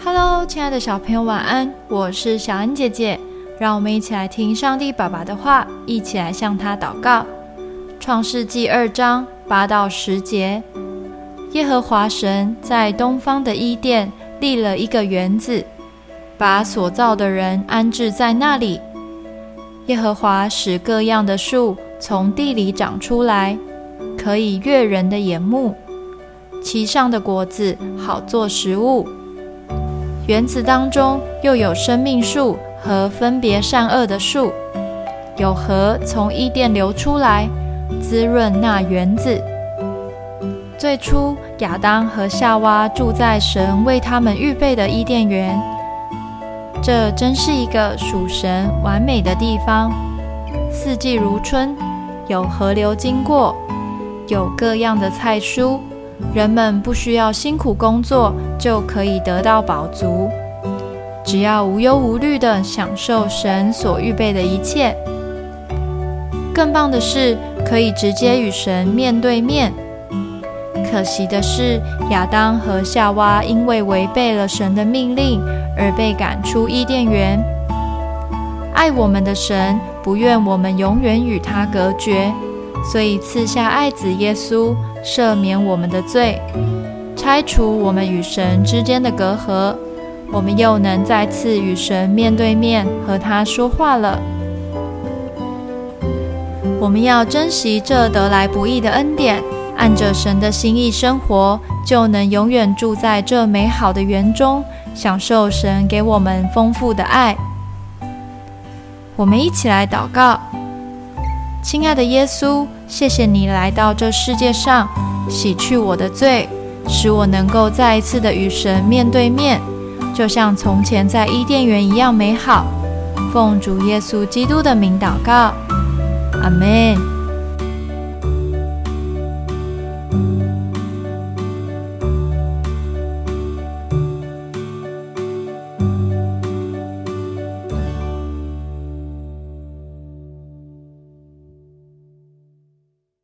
Hello，亲爱的小朋友，晚安！我是小恩姐姐，让我们一起来听上帝爸爸的话，一起来向他祷告。创世纪二章八到十节：耶和华神在东方的伊甸立了一个园子，把所造的人安置在那里。耶和华使各样的树从地里长出来，可以悦人的眼目，其上的果子好做食物。园子当中又有生命树和分别善恶的树，有河从伊甸流出来，滋润那园子。最初，亚当和夏娃住在神为他们预备的伊甸园，这真是一个属神完美的地方。四季如春，有河流经过，有各样的菜蔬。人们不需要辛苦工作就可以得到饱足，只要无忧无虑地享受神所预备的一切。更棒的是，可以直接与神面对面。可惜的是，亚当和夏娃因为违背了神的命令而被赶出伊甸园。爱我们的神不愿我们永远与他隔绝。所以赐下爱子耶稣，赦免我们的罪，拆除我们与神之间的隔阂，我们又能再次与神面对面和他说话了。我们要珍惜这得来不易的恩典，按着神的心意生活，就能永远住在这美好的园中，享受神给我们丰富的爱。我们一起来祷告。亲爱的耶稣，谢谢你来到这世界上，洗去我的罪，使我能够再一次的与神面对面。就像从前在伊甸园一样美好。奉主耶稣基督的名祷告。阿门。